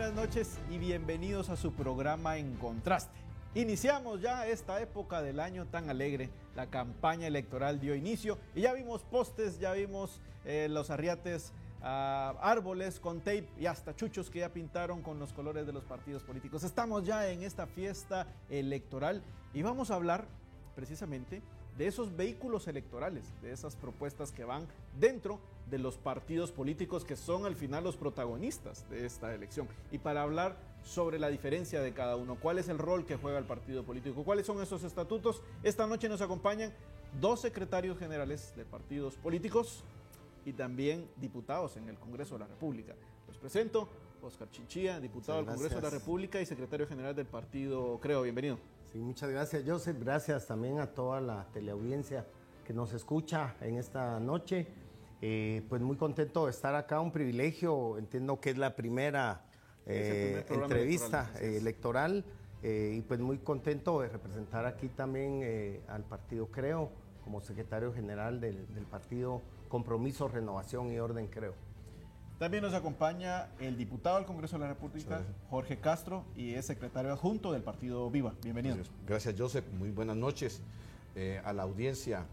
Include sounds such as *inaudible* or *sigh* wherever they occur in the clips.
buenas noches y bienvenidos a su programa En Contraste. Iniciamos ya esta época del año tan alegre, la campaña electoral dio inicio y ya vimos postes, ya vimos eh, los arriates, ah, árboles con tape y hasta chuchos que ya pintaron con los colores de los partidos políticos. Estamos ya en esta fiesta electoral y vamos a hablar precisamente de esos vehículos electorales, de esas propuestas que van dentro de los partidos políticos que son al final los protagonistas de esta elección. Y para hablar sobre la diferencia de cada uno, cuál es el rol que juega el partido político, cuáles son esos estatutos, esta noche nos acompañan dos secretarios generales de partidos políticos y también diputados en el Congreso de la República. Los presento, Oscar Chinchilla, diputado del Congreso de la República y secretario general del partido Creo. Bienvenido. Sí, muchas gracias, Joseph. Gracias también a toda la teleaudiencia que nos escucha en esta noche. Eh, pues muy contento de estar acá, un privilegio. Entiendo que es la primera eh, entrevista electoral, eh, y pues muy contento de representar aquí también al partido Creo como secretario general del, del partido Compromiso, Renovación y Orden Creo. También nos acompaña el diputado al Congreso de la República, Jorge Castro, y es secretario adjunto del partido Viva. Bienvenido. Gracias, Joseph. Muy buenas noches eh, a la audiencia.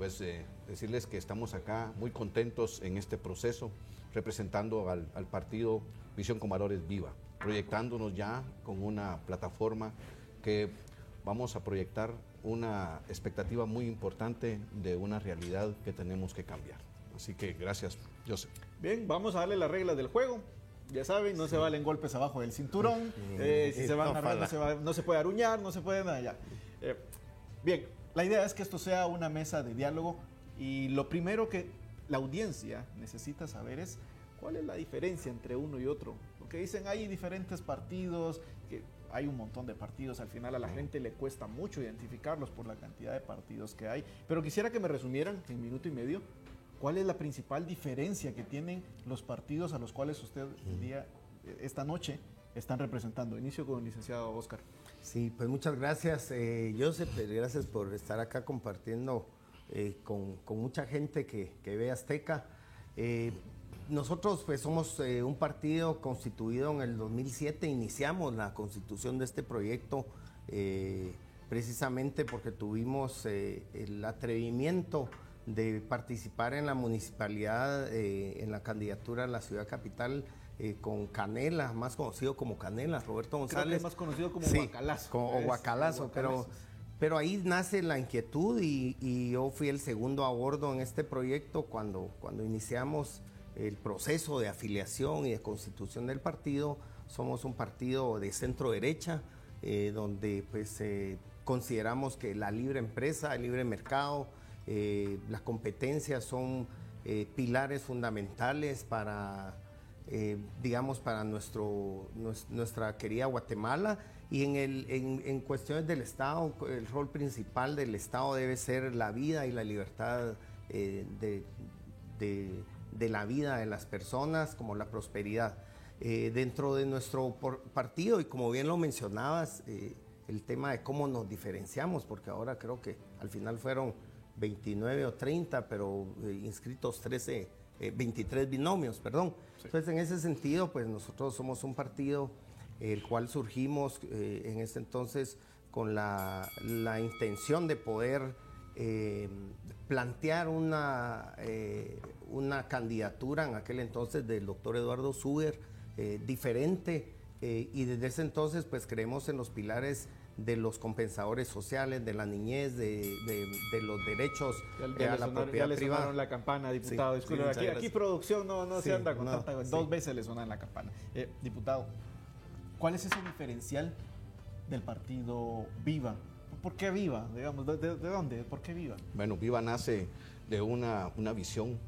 Pues eh, decirles que estamos acá muy contentos en este proceso, representando al, partido Visión con Valores Viva, proyectándonos ya con una plataforma que vamos a proyectar una expectativa muy importante de una realidad que tenemos que cambiar. Así que gracias, Joseph. Bien, vamos a darle las reglas del juego. Ya saben, no se valen golpes abajo del cinturón. Eh, si se van a no, se no se puede aruñar, no se puede nada ya. Eh, bien, la idea es que esto sea una mesa de diálogo y lo primero que la audiencia necesita saber es cuál es la diferencia entre uno y otro. Porque dicen hay diferentes partidos, que hay un montón de partidos, al final a la gente le cuesta mucho identificarlos por la cantidad de partidos que hay. Pero quisiera que me resumieran en minuto y medio ¿Cuál es la principal diferencia que tienen los partidos a los cuales usted día, esta noche están representando? Inicio con el licenciado Oscar. Sí, pues muchas gracias, eh, Joseph, eh, gracias por estar acá compartiendo eh, con, mucha gente que, ve Azteca. Eh, nosotros pues somos un partido constituido en el 2007, iniciamos la constitución de este proyecto precisamente porque tuvimos el atrevimiento de participar en la municipalidad, en la candidatura a la ciudad capital eh, con Canela, más conocido como Canela, Roberto González. más conocido como Guacalazo. o Guacalazo, pero, pero ahí nace la inquietud y, yo fui el segundo a bordo en este proyecto cuando, cuando iniciamos el proceso de afiliación y de constitución del partido. Somos un partido de centro derecha, eh, donde pues consideramos que la libre empresa, el libre mercado, eh, las competencias son eh, pilares fundamentales para, eh, digamos, para nuestro, nuestra querida Guatemala. Y en, el, en, cuestiones del Estado, el rol principal del Estado debe ser la vida y la libertad de, de, la vida de las personas, como la prosperidad. dentro de nuestro partido, y como bien lo mencionabas, el tema de cómo nos diferenciamos, porque ahora creo que al final fueron 29 o 30, pero eh, inscritos 13, 23 eh, binomios, perdón. Entonces, en ese sentido, pues nosotros somos un partido el cual surgimos eh, en ese entonces con la, intención de poder plantear una, una candidatura en aquel entonces del doctor Eduardo Suger diferente y desde ese entonces pues creemos en los pilares de los compensadores sociales, de la niñez, de, los derechos a la propiedad ya privada. la campana, diputado. aquí, producción no, no se anda con tanta... Dos veces le suena la campana. Eh, diputado, ¿cuál es ese diferencial del partido Viva? ¿Por qué Viva? Digamos, ¿de, dónde? ¿Por qué Viva? Bueno, Viva nace de una, una visión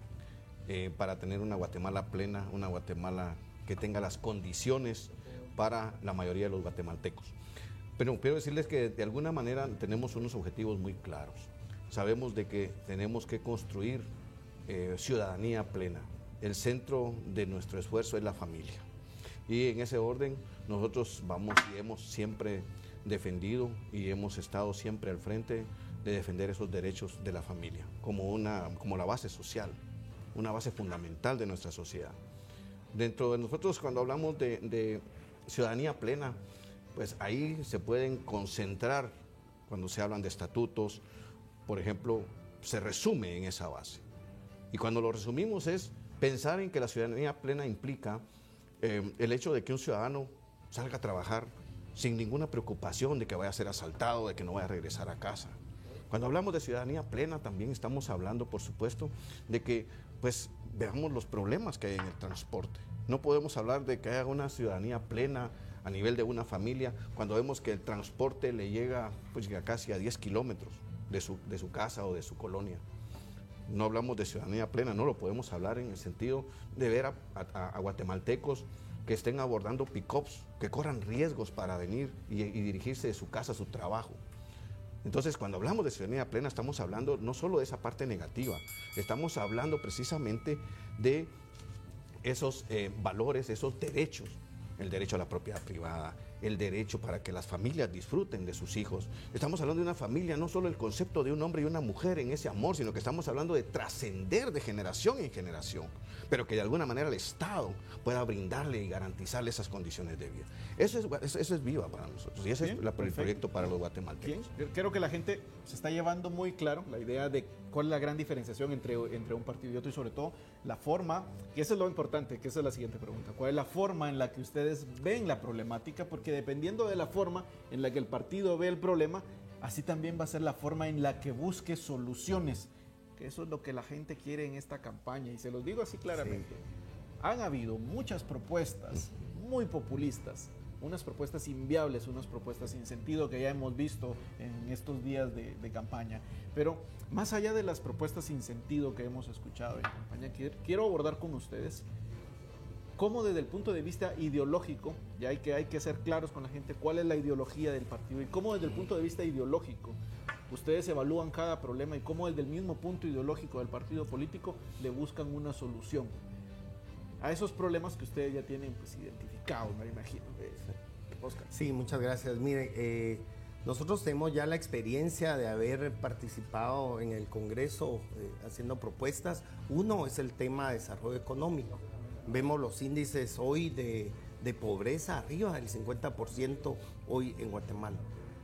eh, para tener una Guatemala plena, una Guatemala que tenga las condiciones para la mayoría de los guatemaltecos. Pero quiero decirles que de alguna manera tenemos unos objetivos muy claros. Sabemos de que tenemos que construir eh, ciudadanía plena. El centro de nuestro esfuerzo es la familia. Y en ese orden nosotros vamos y hemos siempre defendido y hemos estado siempre al frente de defender esos derechos de la familia como, una, como la base social, una base fundamental de nuestra sociedad. Dentro de nosotros cuando hablamos de ciudadanía plena, pues ahí se pueden concentrar cuando se hablan de estatutos, por ejemplo, se resume en esa base. Y cuando lo resumimos es pensar en que la ciudadanía plena implica eh, el hecho de que un ciudadano salga a trabajar sin ninguna preocupación de que vaya a ser asaltado, de que no vaya a regresar a casa. Cuando hablamos de ciudadanía plena también estamos hablando, por supuesto, de que pues veamos los problemas que hay en el transporte. No podemos hablar de que haya una ciudadanía plena a nivel de una familia cuando vemos que el transporte le llega pues llega casi a 10 kilómetros de su, de su casa o de su colonia. No hablamos de ciudadanía plena, no lo podemos hablar en el sentido de ver a, guatemaltecos que estén abordando pick-ups, que corran riesgos para venir y, y dirigirse de su casa a su trabajo. Entonces, cuando hablamos de ciudadanía plena, estamos hablando no solo de esa parte negativa, estamos hablando precisamente de esos eh, valores, esos derechos, el derecho a la propiedad privada, el derecho para que las familias disfruten de sus hijos. Estamos hablando de una familia, no solo el concepto de un hombre y una mujer en ese amor, sino que estamos hablando de trascender de generación en generación, pero que de alguna manera el Estado pueda brindarle y garantizarle esas condiciones de vida. Eso es, eso es viva para nosotros y ese es el proyecto para los guatemaltecos. Creo que la gente se está llevando muy claro la idea de cuál es la gran diferenciación entre, entre un partido y otro y sobre todo la forma, y eso es lo importante, que esa es la siguiente pregunta, ¿cuál es la forma en la que ustedes ven la problemática? Porque dependiendo de la forma en la que el partido ve el problema, así también va a ser la forma en la que busque soluciones. Que eso es lo que la gente quiere en esta campaña. Y se los digo así claramente. Han habido muchas propuestas muy populistas, unas propuestas inviables, unas propuestas sin sentido que ya hemos visto en estos días de, de, campaña. Pero más allá de las propuestas sin sentido que hemos escuchado en campaña, quiero abordar con ustedes cómo desde el punto de vista ideológico, ya hay que, hay que ser claros con la gente cuál es la ideología del partido y cómo desde el punto de vista ideológico ustedes evalúan cada problema y cómo desde el mismo punto ideológico del partido político le buscan una solución a esos problemas que ustedes ya tienen pues, identificados, me imagino. Oscar. Sí, muchas gracias. Mire, eh, nosotros tenemos ya la experiencia de haber participado en el Congreso eh, haciendo propuestas. Uno es el tema de desarrollo económico. Vemos los índices hoy de, pobreza arriba del 50% hoy en Guatemala.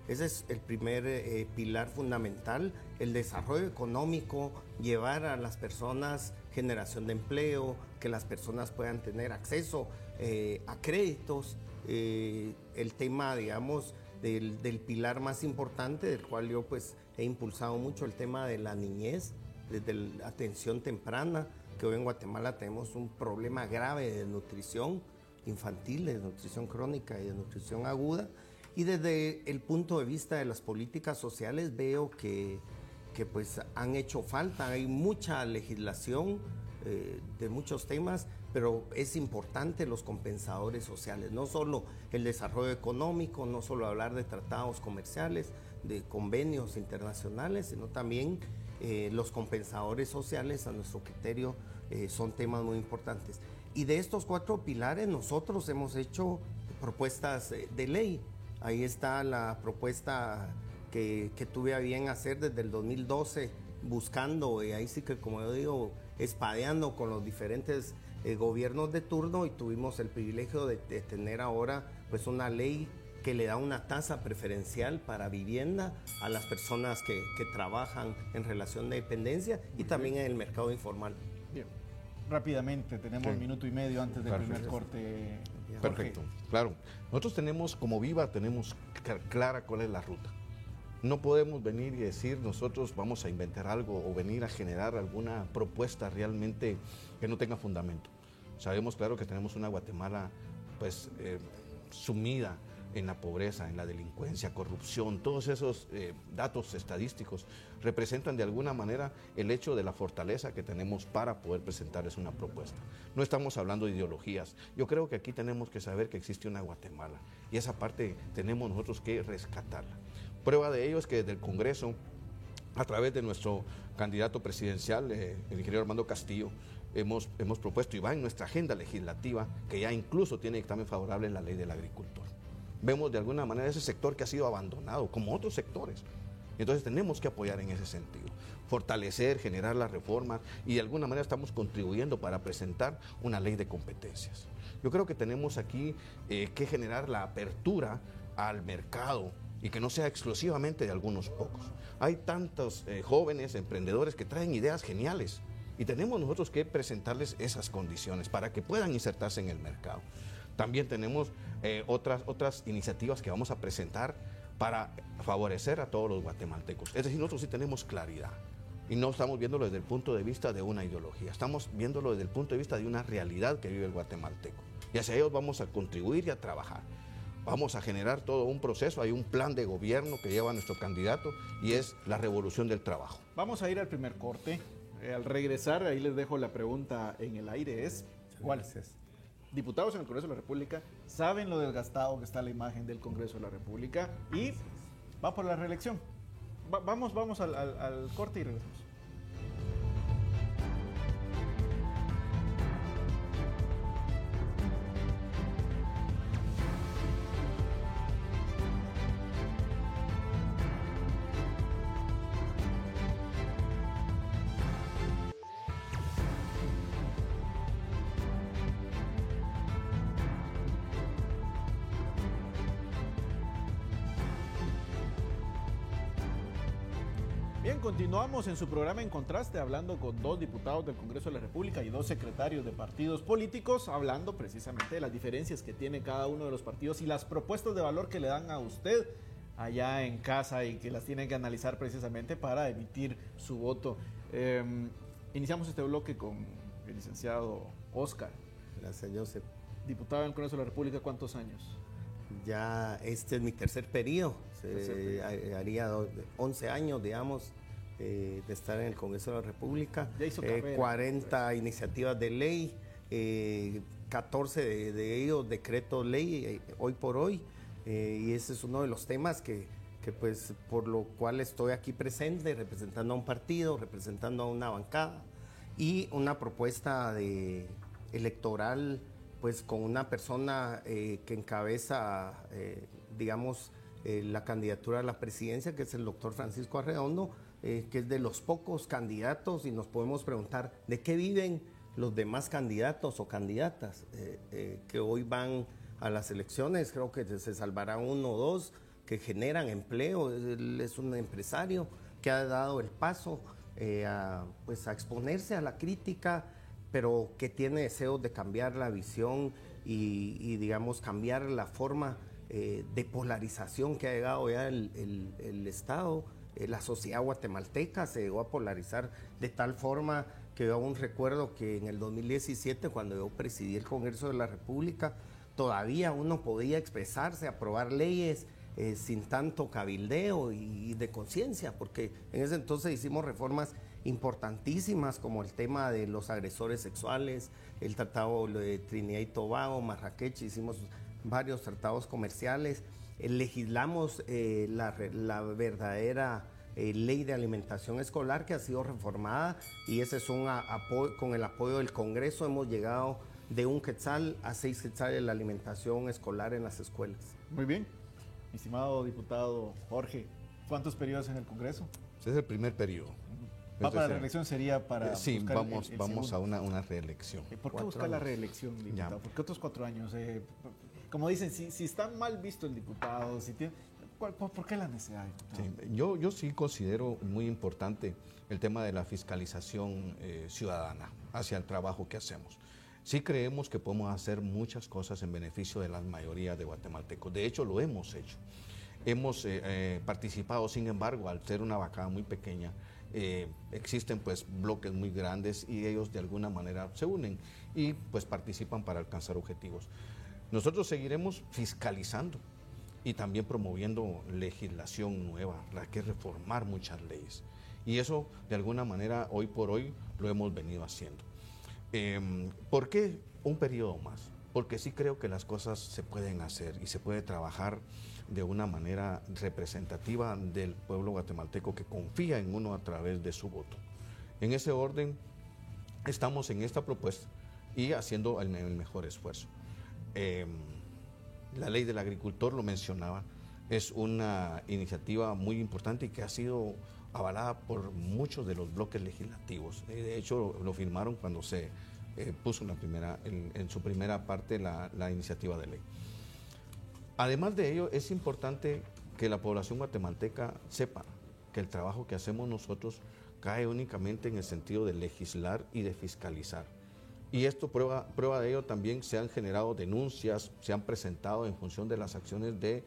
Ese es el primer eh, pilar fundamental, el desarrollo económico, llevar a las personas generación de empleo, que las personas puedan tener acceso eh, a créditos, eh, el tema, digamos, del, del, pilar más importante, del cual yo pues he impulsado mucho, el tema de la niñez, desde la atención temprana, que hoy en Guatemala tenemos un problema grave de nutrición infantil, de nutrición crónica y de nutrición aguda. Y desde el punto de vista de las políticas sociales veo que, que pues han hecho falta, hay mucha legislación eh, de muchos temas, pero es importante los compensadores sociales, no solo el desarrollo económico, no solo hablar de tratados comerciales, de convenios internacionales, sino también eh, los compensadores sociales, a nuestro criterio, eh, son temas muy importantes. Y de estos cuatro pilares nosotros hemos hecho propuestas de ley. Ahí está la propuesta que, tuve a bien hacer desde el 2012, buscando, y ahí sí que como yo digo, espadeando con los diferentes eh, gobiernos de turno y tuvimos el privilegio de, de tener ahora pues una ley que le da una tasa preferencial para vivienda a las personas que, trabajan en relación de dependencia y también en el mercado informal. Bien. Rápidamente, tenemos un minuto y medio antes del primer corte. Perfecto, claro. Nosotros tenemos, como Viva, tenemos clara cuál es la ruta. No podemos venir y decir nosotros vamos a inventar algo o venir a generar alguna propuesta realmente que no tenga fundamento. Sabemos claro que tenemos una Guatemala pues eh, sumida en la pobreza, en la delincuencia, corrupción, todos esos eh, datos estadísticos representan de alguna manera el hecho de la fortaleza que tenemos para poder presentarles una propuesta. No estamos hablando de ideologías. Yo creo que aquí tenemos que saber que existe una Guatemala y esa parte tenemos nosotros que rescatarla. Prueba de ello es que desde el Congreso, a través de nuestro candidato presidencial, eh, el ingeniero Armando Castillo, hemos, hemos propuesto y va en nuestra agenda legislativa que ya incluso tiene dictamen favorable en la ley del agricultor vemos de alguna manera ese sector que ha sido abandonado, como otros sectores. Entonces tenemos que apoyar en ese sentido, fortalecer, generar las reformas y de alguna manera estamos contribuyendo para presentar una ley de competencias. Yo creo que tenemos aquí eh, que generar la apertura al mercado y que no sea exclusivamente de algunos pocos. Hay tantos eh, jóvenes emprendedores que traen ideas geniales y tenemos nosotros que presentarles esas condiciones para que puedan insertarse en el mercado. También tenemos eh, otras, otras iniciativas que vamos a presentar para favorecer a todos los guatemaltecos. Es decir, nosotros sí tenemos claridad y no estamos viéndolo desde el punto de vista de una ideología, estamos viéndolo desde el punto de vista de una realidad que vive el guatemalteco. Y hacia ellos vamos a contribuir y a trabajar. Vamos a generar todo un proceso, hay un plan de gobierno que lleva nuestro candidato y es la revolución del trabajo. Vamos a ir al primer corte. Eh, al regresar, ahí les dejo la pregunta en el aire, es ¿cuál es? Diputados en el Congreso de la República saben lo desgastado que está la imagen del Congreso de la República y va por la reelección. vamos vamos al, al corte y regresamos. En su programa En Contraste, hablando con dos diputados del Congreso de la República y dos secretarios de partidos políticos, hablando precisamente de las diferencias que tiene cada uno de los partidos y las propuestas de valor que le dan a usted allá en casa y que las tiene que analizar precisamente para emitir su voto. Em, iniciamos este bloque con el licenciado Oscar. Gracias, Joseph. Diputado del Congreso de la República, ¿cuántos años? Ya este es mi tercer periodo, Se, haría 11 años, digamos, eh, de estar en el Congreso de la República. 40 eh, iniciativas de ley, 14 eh, de, ellos decretos ley hoy por hoy. y ese es uno de los temas que, que, pues, por lo cual estoy aquí presente, representando a un partido, representando a una bancada y una propuesta de electoral pues con una persona que encabeza, digamos, la candidatura a la presidencia, que es el doctor Francisco Arredondo, eh, que es de los pocos candidatos y nos podemos preguntar de qué viven los demás candidatos o candidatas eh, eh, que hoy van a las elecciones. Creo que se salvará uno o dos que generan empleo. Él es un empresario que ha dado el paso a, pues, a exponerse a la crítica, pero que tiene deseos de cambiar la visión y, digamos, cambiar la forma de polarización que ha llegado ya el, Estado la sociedad guatemalteca se llegó a polarizar de tal forma que yo aún recuerdo que en el 2017, cuando yo presidí el Congreso de la República, todavía uno podía expresarse, aprobar leyes eh, sin tanto cabildeo y, de conciencia, porque en ese entonces hicimos reformas importantísimas como el tema de los agresores sexuales, el tratado de Trinidad y Tobago, Marrakech, hicimos varios tratados comerciales eh, legislamos eh, la, verdadera eh, ley de alimentación escolar que ha sido reformada y ese es un apoyo, con el apoyo del Congreso hemos llegado de un quetzal a seis quetzales la alimentación escolar en las escuelas. Muy bien. Estimado diputado Jorge, ¿cuántos periodos en el Congreso? Ese es el primer periodo. ¿Va para la reelección? ¿Sería para.? Sí, vamos, vamos a una, una reelección. ¿Por qué buscar la reelección, diputado? ¿Por qué otros cuatro años? Como dicen, si, si está mal visto el diputado, ¿por, qué la necesidad? yo, yo sí considero muy importante el tema de la fiscalización eh, ciudadana hacia el trabajo que hacemos. Sí creemos que podemos hacer muchas cosas en beneficio de la mayoría de guatemaltecos. De hecho, lo hemos hecho. Hemos eh, eh, participado, sin embargo, al ser una vacada muy pequeña, existen pues bloques muy grandes y ellos de alguna manera se unen y pues participan para alcanzar objetivos. Nosotros seguiremos fiscalizando y también promoviendo legislación nueva, la que reformar muchas leyes. Y eso, de alguna manera, hoy por hoy lo hemos venido haciendo. Em, ¿Por qué un periodo más? Porque sí creo que las cosas se pueden hacer y se puede trabajar de una manera representativa del pueblo guatemalteco que confía en uno a través de su voto. En ese orden, estamos en esta propuesta y haciendo el mejor esfuerzo. Em, la ley del agricultor lo mencionaba, Es una iniciativa muy importante y que ha sido avalada por muchos de los bloques legislativos. Eh, de hecho, lo firmaron cuando se eh, puso en, la primera, en, su primera parte la, la iniciativa de ley. Además de ello, es importante que la población guatemalteca sepa que el trabajo que hacemos nosotros cae únicamente en el sentido de legislar y de fiscalizar. Y esto prueba, prueba de ello también se han generado denuncias, se han presentado en función de las acciones de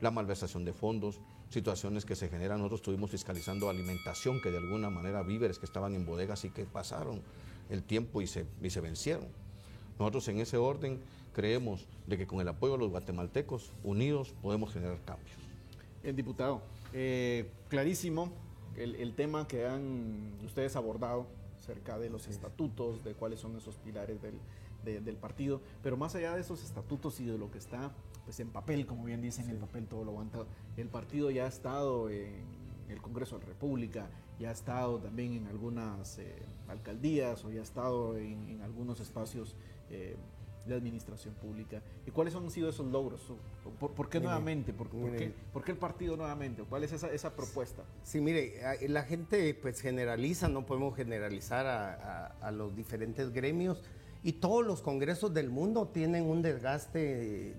la malversación de fondos, situaciones que se generan. Nosotros estuvimos fiscalizando alimentación, que de alguna manera víveres que estaban en bodegas y que pasaron el tiempo y se, y se vencieron. Nosotros en ese orden creemos de que con el apoyo de los guatemaltecos unidos podemos generar cambios. El diputado, eh, clarísimo el, tema que han ustedes abordado acerca de los estatutos, de cuáles son esos pilares del, del partido, pero más allá de esos estatutos y de lo que está pues en papel, como bien dicen, el papel todo lo aguanta. El partido ya ha estado en el Congreso de la República, ya ha estado también en algunas eh, alcaldías o ya ha estado en, algunos espacios eh, de administración pública. ¿Y cuáles han sido esos logros? ¿Por, qué nuevamente? ¿Por, qué, ¿Por, qué, el partido nuevamente? ¿Cuál es esa, esa, propuesta? Sí, mire, la gente pues generaliza, no podemos generalizar a, a los diferentes gremios y todos los congresos del mundo tienen un desgaste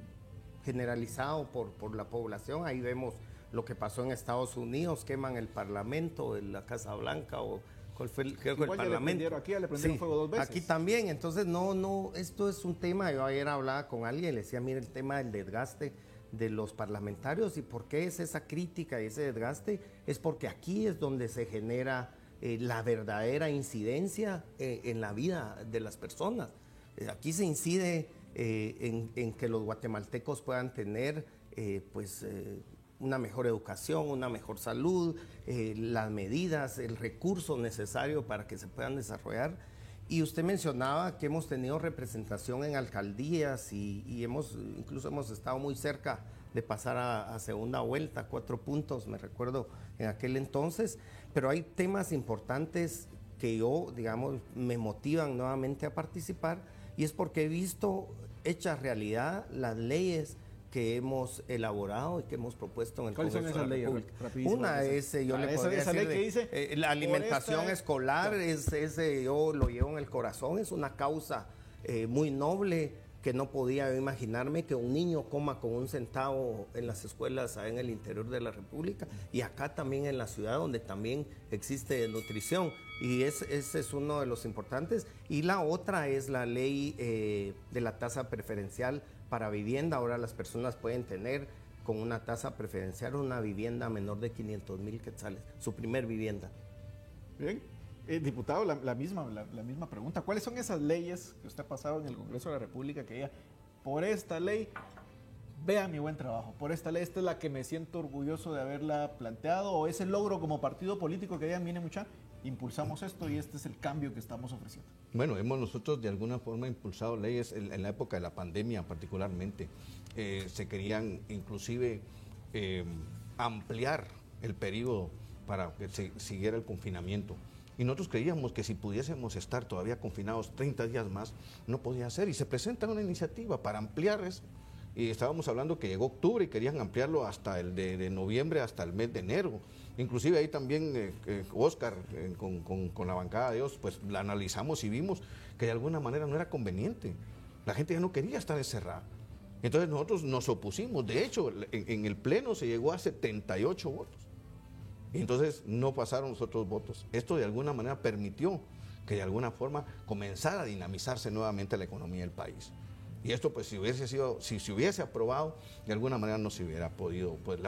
generalizado por, por la población. Ahí vemos lo que pasó en Estados Unidos, queman el Parlamento, en la Casa Blanca o el, Parlamento. aquí, le fuego dos veces. Aquí también, entonces no, no, esto es un tema, yo ayer hablaba con alguien, le decía, mire el tema del desgaste de los parlamentarios y por qué es esa crítica y ese desgaste, es porque aquí es donde se genera eh, la verdadera incidencia eh, en la vida de las personas. Eh, aquí se incide en, en, que los guatemaltecos puedan tener pues una mejor educación, una mejor salud, las medidas, el recurso necesario para que se puedan desarrollar. Y usted mencionaba que hemos tenido representación en alcaldías y, hemos, incluso hemos estado muy cerca de pasar a, a, segunda vuelta, cuatro puntos, me recuerdo en aquel entonces pero hay temas importantes que yo, digamos, me motivan nuevamente a participar y es porque he visto hechas realidad las leyes que hemos elaborado y que hemos propuesto en el ¿Cuáles Congreso son esas leyes? Una es, yo le podría decir, que dice, eh, la alimentación escolar, es, ese yo lo llevo en el corazón, es una causa eh, muy noble que no podía imaginarme que un niño coma con un centavo en las escuelas en el interior de la República y acá también en la ciudad donde también existe nutrición y ese es uno de los importantes. Y la otra es la ley eh, de la tasa preferencial para vivienda. Ahora las personas pueden tener con una tasa preferencial una vivienda menor de 500 mil quetzales, su primer vivienda. Bien. Eh, diputado, la, misma, la, misma pregunta. ¿Cuáles son esas leyes que usted ha pasado en el Congreso de la República que ella, por esta ley, vea mi buen trabajo, por esta ley, esta es la que me siento orgulloso de haberla planteado, o ese logro como partido político que ella viene mucha, impulsamos esto y este es el cambio que estamos ofreciendo? Bueno, hemos nosotros de alguna forma impulsado leyes en, la época de la pandemia particularmente. Eh, se querían inclusive eh, ampliar el periodo para que se siguiera el confinamiento. Y nosotros creíamos que si pudiésemos estar todavía confinados 30 días más, no podía ser. Y se presenta una iniciativa para ampliar eso. Y estábamos hablando que llegó octubre y querían ampliarlo hasta el de, noviembre, hasta el mes de enero. Inclusive ahí también eh, eh, Oscar, eh, con, la bancada de Dios, pues la analizamos y vimos que de alguna manera no era conveniente. La gente ya no quería estar encerrada. Entonces nosotros nos opusimos. De hecho, en el Pleno se llegó a 78 votos. Y entonces no pasaron los otros votos. Esto de alguna manera permitió que de alguna forma comenzara a dinamizarse nuevamente la economía del país. Y esto pues si hubiese sido, si se hubiese aprobado, de alguna manera no se hubiera podido pues,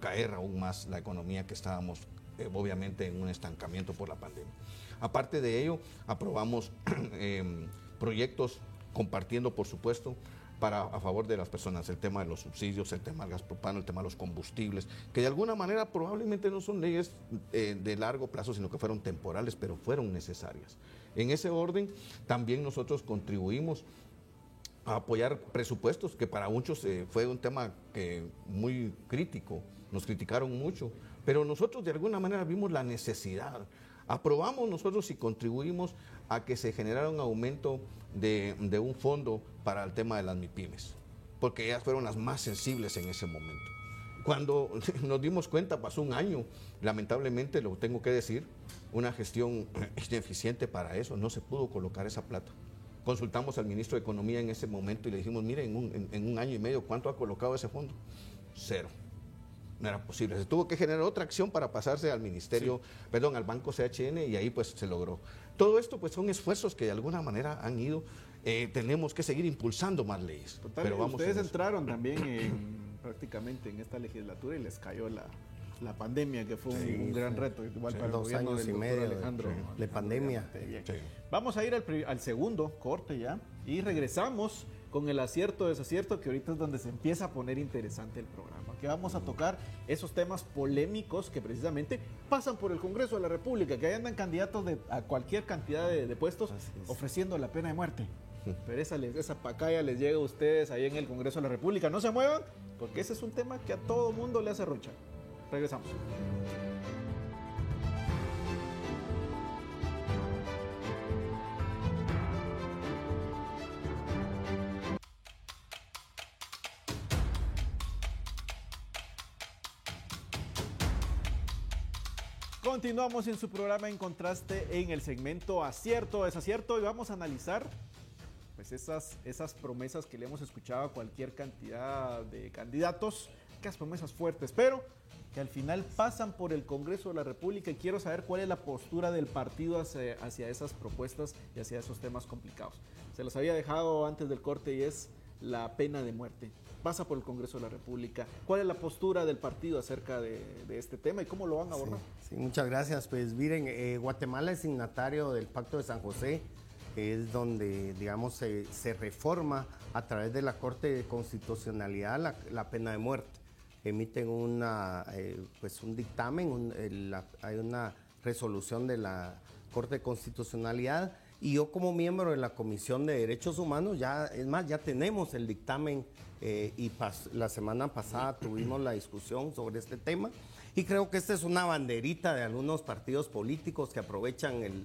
caer aún más la economía que estábamos eh, obviamente en un estancamiento por la pandemia. Aparte de ello, aprobamos *clears throat* em, proyectos compartiendo, por supuesto, para, a favor de las personas, el tema de los subsidios, el tema del gas propano, el tema de los combustibles, que de alguna manera probablemente no son leyes eh, de largo plazo, sino que fueron temporales, pero fueron necesarias. En ese orden, también nosotros contribuimos a apoyar presupuestos, que para muchos eh, fue un tema que muy crítico, nos criticaron mucho, pero nosotros de alguna manera vimos la necesidad. Aprobamos nosotros y contribuimos a que se generara un aumento de, un fondo para el tema de las MIPIMES. porque ellas fueron las más sensibles en ese momento. Cuando *laughs* nos dimos cuenta, pasó un año, lamentablemente lo tengo que decir, una gestión *laughs* ineficiente para eso, no se pudo colocar esa plata. Consultamos al ministro de Economía en ese momento y le dijimos, mire, en un, en un año y medio, ¿cuánto ha colocado ese fondo? Cero no era posible. Se tuvo que generar otra acción para pasarse al ministerio, perdón, al banco CHN y ahí pues se logró. Todo esto pues son esfuerzos que de alguna manera han ido, eh, tenemos que seguir impulsando más leyes. Pero vamos ustedes entraron también en, *clears throat* prácticamente en esta legislatura y les cayó la, la pandemia, que fue un, gran reto, igual para dos el años y medio Alejandro. De, pandemia. Vamos a ir al, al segundo corte ya y regresamos con el acierto desacierto, que ahorita es donde se empieza a poner interesante el programa, que vamos a tocar esos temas polémicos que precisamente pasan por el Congreso de la República, que ahí andan candidatos de, a cualquier cantidad de, puestos ofreciendo la pena de muerte. Pero esa, esa pacaya les llega a ustedes ahí en el Congreso de la República. No se muevan, porque ese es un tema que a todo mundo le hace rocha. Regresamos. Continuamos en su programa En Contraste en el segmento Acierto, Desacierto y vamos a analizar pues esas, esas promesas que le hemos escuchado a cualquier cantidad de candidatos, que promesas fuertes, pero que al final pasan por el Congreso de la República y quiero saber cuál es la postura del partido hacia, esas propuestas y hacia esos temas complicados. Se los había dejado antes del corte y es la pena de muerte pasa por el Congreso de la República. ¿Cuál es la postura del partido acerca de, este tema y cómo lo van a abordar? Sí, muchas gracias. Pues miren, eh, Guatemala es signatario del Pacto de San José, que es donde, digamos, se, reforma a través de la Corte de Constitucionalidad la, pena de muerte. Emiten eh, pues un dictamen, hay una resolución de la Corte de Constitucionalidad. Y yo como miembro de la Comisión de Derechos Humanos, ya, es más, ya tenemos el dictamen eh, y la semana pasada tuvimos la discusión sobre este tema. Y creo que esta es una banderita de algunos partidos políticos que aprovechan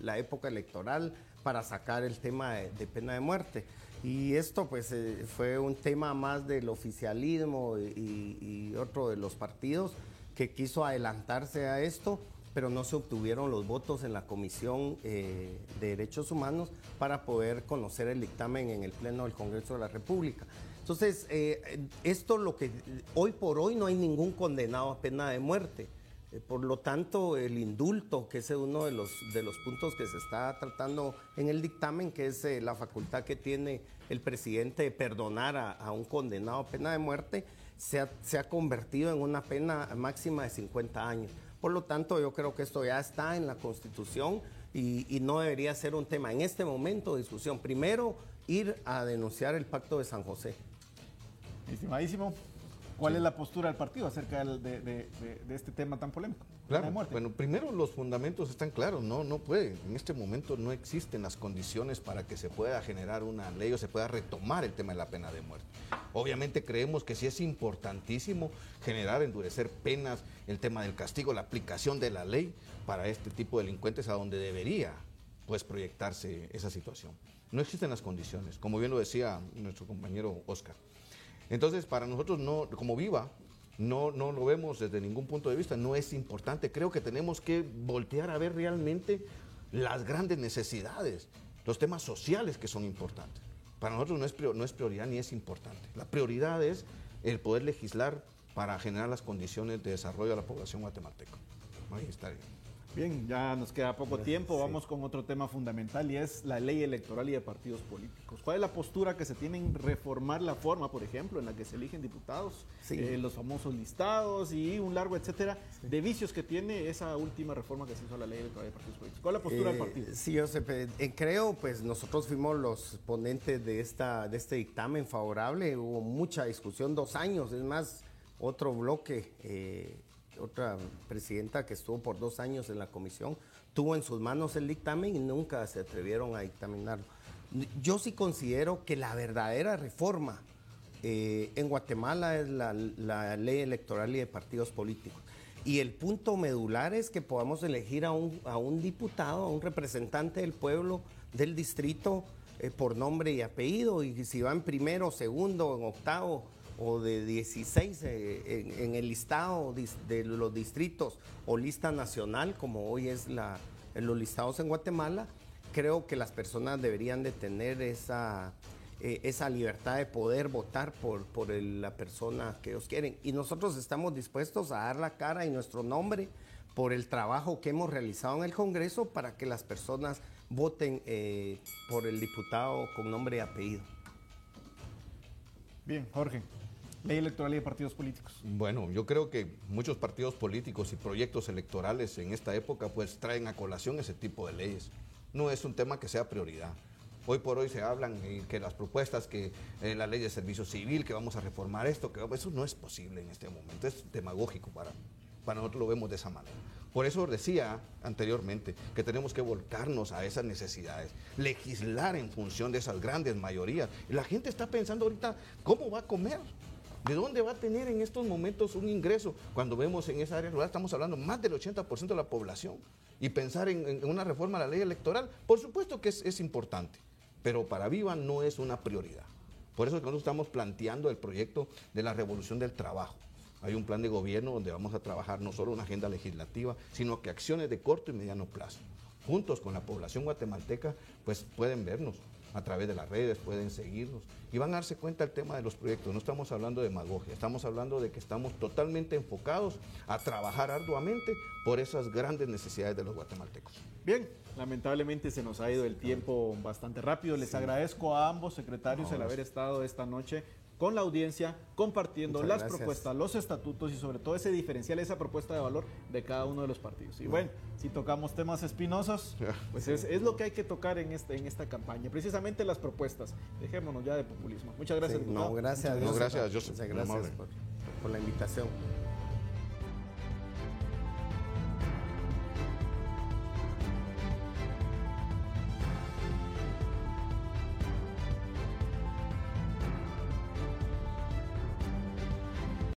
la época electoral para sacar el tema de, pena de muerte. Y esto pues eh, fue un tema más del oficialismo y, otro de los partidos que quiso adelantarse a esto pero no se obtuvieron los votos en la Comisión eh, de Derechos Humanos para poder conocer el dictamen en el Pleno del Congreso de la República. Entonces, eh, esto lo que hoy por hoy no hay ningún condenado a pena de muerte. Eh, por lo tanto, el indulto, que es uno de los, de los puntos que se está tratando en el dictamen, que es la facultad que tiene el presidente de perdonar a, un condenado a pena de muerte, se ha, se ha convertido en una pena máxima de 50 años. Por lo tanto, yo creo que esto ya está en la Constitución y, no debería ser un tema en este momento de discusión. Primero, ir a denunciar el pacto de San José. Estimadísimo, ¿cuál es la postura del partido acerca de, este tema tan polémico? Claro, bueno, primero los fundamentos están claros, no, no puede, en este momento no existen las condiciones para que se pueda generar una ley o se pueda retomar el tema de la pena de muerte. Obviamente creemos que sí es importantísimo generar, endurecer penas, el tema del castigo, la aplicación de la ley para este tipo de delincuentes a donde debería pues proyectarse esa situación. No existen las condiciones, como bien lo decía nuestro compañero Oscar. Entonces, para nosotros no, como viva, no, no lo vemos desde ningún punto de vista, no es importante. Creo que tenemos que voltear a ver realmente las grandes necesidades, los temas sociales que son importantes. Para nosotros no es, no es prioridad ni es importante. La prioridad es el poder legislar para generar las condiciones de desarrollo de la población guatemalteca. Ahí estaría. Bien, ya nos queda poco tiempo. Vamos con otro tema fundamental y es la ley electoral y de partidos políticos. ¿Cuál es la postura que se tiene en reformar la forma, por ejemplo, en la que se eligen diputados, eh, los famosos listados y un largo etcétera de vicios que tiene esa última reforma que se hizo a la ley electoral y de partidos políticos? ¿Cuál es la postura del eh, partido? Sí, yo sé, eh, creo, pues nosotros fuimos los ponentes de, esta, de este dictamen favorable. Hubo mucha discusión, dos años, es más, otro bloque otra presidenta que estuvo por dos años en la comisión, tuvo en sus manos el dictamen y nunca se atrevieron a dictaminarlo. Yo sí considero que la verdadera reforma eh, en Guatemala es la, ley electoral y de partidos políticos. Y el punto medular es que podamos elegir a un, a un diputado, a un representante del pueblo, del distrito, eh, por nombre y apellido, y si van primero, segundo, en octavo o de 16 eh, en, el listado de los distritos o lista nacional, como hoy es la, en los listados en Guatemala, creo que las personas deberían de tener esa, eh, esa libertad de poder votar por, por la persona que ellos quieren. Y nosotros estamos dispuestos a dar la cara y nuestro nombre por el trabajo que hemos realizado en el Congreso para que las personas voten eh, por el diputado con nombre y apellido. Bien, Jorge. Ley electoral y de partidos políticos. Bueno, yo creo que muchos partidos políticos y proyectos electorales en esta época pues traen a colación ese tipo de leyes. No es un tema que sea prioridad. Hoy por hoy se hablan que las propuestas, que eh, la ley de servicio civil, que vamos a reformar esto, que eso no es posible en este momento, es demagógico para, para nosotros lo vemos de esa manera. Por eso decía anteriormente que tenemos que volcarnos a esas necesidades, legislar en función de esas grandes mayorías. La gente está pensando ahorita, ¿cómo va a comer? ¿De dónde va a tener en estos momentos un ingreso? Cuando vemos en esa área rural, estamos hablando más del 80% de la población. Y pensar en, una reforma a la ley electoral, por supuesto que es, importante, pero para Viva no es una prioridad. Por eso es que nosotros estamos planteando el proyecto de la revolución del trabajo. Hay un plan de gobierno donde vamos a trabajar no solo una agenda legislativa, sino que acciones de corto y mediano plazo. Juntos con la población guatemalteca, pues pueden vernos a través de las redes, pueden seguirnos y van a darse cuenta del tema de los proyectos. No estamos hablando de demagogia, estamos hablando de que estamos totalmente enfocados a trabajar arduamente por esas grandes necesidades de los guatemaltecos. Bien, lamentablemente se nos ha ido el tiempo bastante rápido. Les agradezco a ambos secretarios el haber estado esta noche con la audiencia, compartiendo las propuestas, los estatutos y sobre todo ese diferencial, esa propuesta de valor de cada uno de los partidos. Y bueno, si tocamos temas espinosos, *laughs* pues es, lo que hay que tocar en, este, en esta campaña, precisamente las propuestas. Dejémonos ya de populismo. Muchas gracias. no, gracias. gracias, Muchas gracias por la invitación.